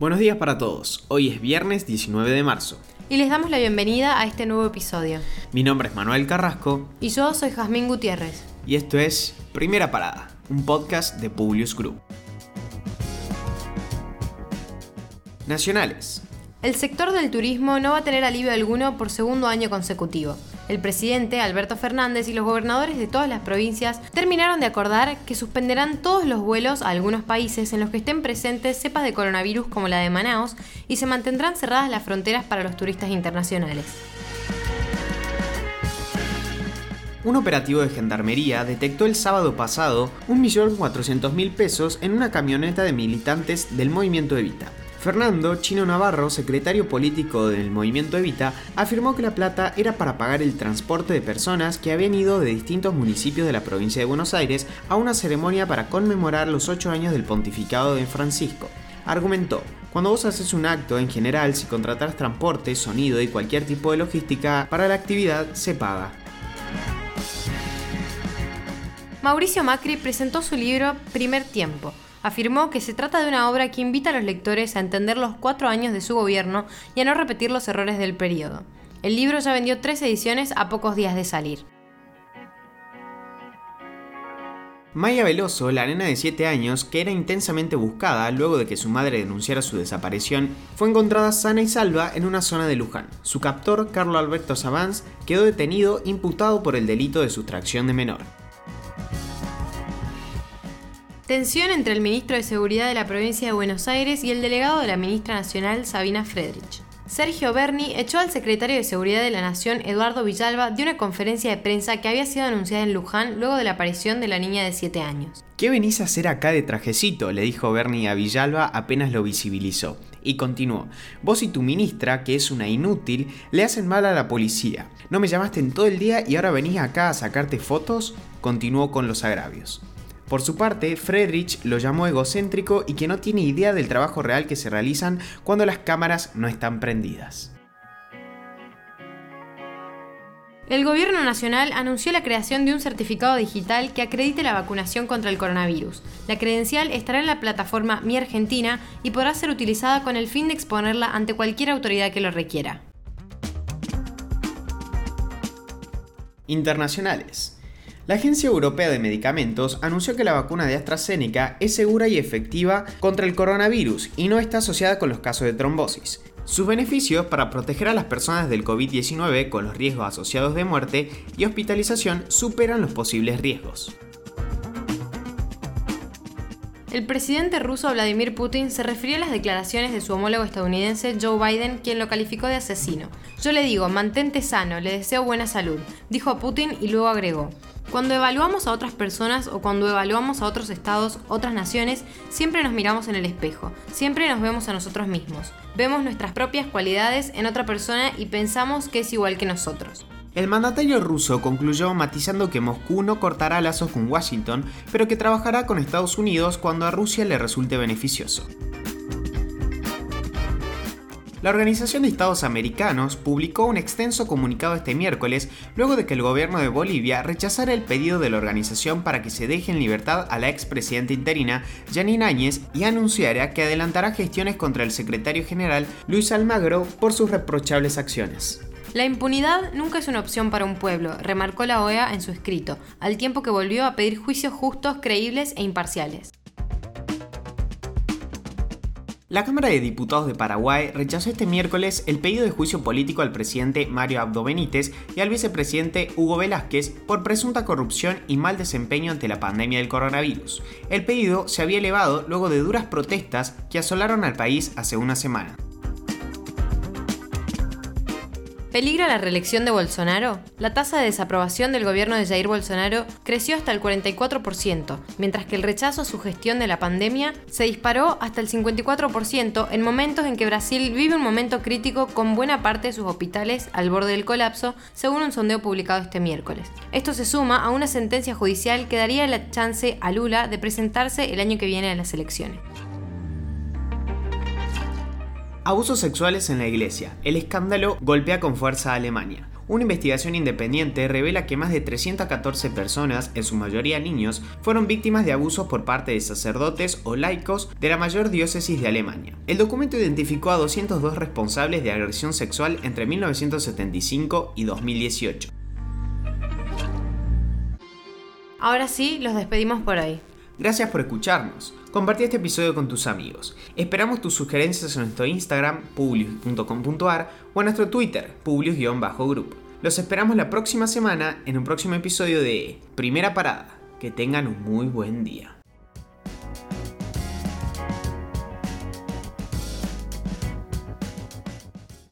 Buenos días para todos. Hoy es viernes 19 de marzo. Y les damos la bienvenida a este nuevo episodio. Mi nombre es Manuel Carrasco. Y yo soy Jazmín Gutiérrez. Y esto es Primera Parada, un podcast de Publius Group. Nacionales. El sector del turismo no va a tener alivio alguno por segundo año consecutivo. El presidente, Alberto Fernández, y los gobernadores de todas las provincias terminaron de acordar que suspenderán todos los vuelos a algunos países en los que estén presentes cepas de coronavirus como la de Manaos y se mantendrán cerradas las fronteras para los turistas internacionales. Un operativo de gendarmería detectó el sábado pasado 1.400.000 pesos en una camioneta de militantes del movimiento Evita. Fernando Chino Navarro, secretario político del movimiento Evita, afirmó que la plata era para pagar el transporte de personas que habían ido de distintos municipios de la provincia de Buenos Aires a una ceremonia para conmemorar los ocho años del pontificado de Francisco. Argumentó, cuando vos haces un acto en general, si contratas transporte, sonido y cualquier tipo de logística para la actividad, se paga. Mauricio Macri presentó su libro Primer Tiempo, afirmó que se trata de una obra que invita a los lectores a entender los cuatro años de su gobierno y a no repetir los errores del periodo. El libro ya vendió tres ediciones a pocos días de salir. Maya Veloso, la nena de 7 años, que era intensamente buscada luego de que su madre denunciara su desaparición, fue encontrada sana y salva en una zona de Luján. Su captor, Carlos Alberto Savans, quedó detenido imputado por el delito de sustracción de menor. Tensión entre el ministro de Seguridad de la provincia de Buenos Aires y el delegado de la ministra nacional Sabina Friedrich. Sergio Berni echó al secretario de Seguridad de la Nación, Eduardo Villalba, de una conferencia de prensa que había sido anunciada en Luján luego de la aparición de la niña de 7 años. ¿Qué venís a hacer acá de trajecito? le dijo Berni a Villalba apenas lo visibilizó. Y continuó, vos y tu ministra, que es una inútil, le hacen mal a la policía. ¿No me llamaste en todo el día y ahora venís acá a sacarte fotos? Continuó con los agravios. Por su parte, Friedrich lo llamó egocéntrico y que no tiene idea del trabajo real que se realizan cuando las cámaras no están prendidas. El Gobierno Nacional anunció la creación de un certificado digital que acredite la vacunación contra el coronavirus. La credencial estará en la plataforma Mi Argentina y podrá ser utilizada con el fin de exponerla ante cualquier autoridad que lo requiera. Internacionales. La Agencia Europea de Medicamentos anunció que la vacuna de AstraZeneca es segura y efectiva contra el coronavirus y no está asociada con los casos de trombosis. Sus beneficios para proteger a las personas del COVID-19 con los riesgos asociados de muerte y hospitalización superan los posibles riesgos. El presidente ruso Vladimir Putin se refirió a las declaraciones de su homólogo estadounidense Joe Biden, quien lo calificó de asesino. Yo le digo, mantente sano, le deseo buena salud, dijo Putin y luego agregó, cuando evaluamos a otras personas o cuando evaluamos a otros estados, otras naciones, siempre nos miramos en el espejo, siempre nos vemos a nosotros mismos. Vemos nuestras propias cualidades en otra persona y pensamos que es igual que nosotros. El mandatario ruso concluyó matizando que Moscú no cortará lazos con Washington, pero que trabajará con Estados Unidos cuando a Rusia le resulte beneficioso. La Organización de Estados Americanos publicó un extenso comunicado este miércoles luego de que el gobierno de Bolivia rechazara el pedido de la organización para que se deje en libertad a la expresidenta interina Janine Áñez y anunciara que adelantará gestiones contra el secretario general Luis Almagro por sus reprochables acciones. La impunidad nunca es una opción para un pueblo, remarcó la OEA en su escrito, al tiempo que volvió a pedir juicios justos, creíbles e imparciales. La Cámara de Diputados de Paraguay rechazó este miércoles el pedido de juicio político al presidente Mario Abdo Benítez y al vicepresidente Hugo Velázquez por presunta corrupción y mal desempeño ante la pandemia del coronavirus. El pedido se había elevado luego de duras protestas que asolaron al país hace una semana. ¿Peligra la reelección de Bolsonaro? La tasa de desaprobación del gobierno de Jair Bolsonaro creció hasta el 44%, mientras que el rechazo a su gestión de la pandemia se disparó hasta el 54% en momentos en que Brasil vive un momento crítico con buena parte de sus hospitales al borde del colapso, según un sondeo publicado este miércoles. Esto se suma a una sentencia judicial que daría la chance a Lula de presentarse el año que viene a las elecciones. Abusos sexuales en la iglesia. El escándalo golpea con fuerza a Alemania. Una investigación independiente revela que más de 314 personas, en su mayoría niños, fueron víctimas de abusos por parte de sacerdotes o laicos de la mayor diócesis de Alemania. El documento identificó a 202 responsables de agresión sexual entre 1975 y 2018. Ahora sí, los despedimos por hoy. Gracias por escucharnos. Compartí este episodio con tus amigos. Esperamos tus sugerencias en nuestro Instagram, publius.com.ar o en nuestro Twitter, publius-group. Los esperamos la próxima semana en un próximo episodio de Primera Parada. Que tengan un muy buen día.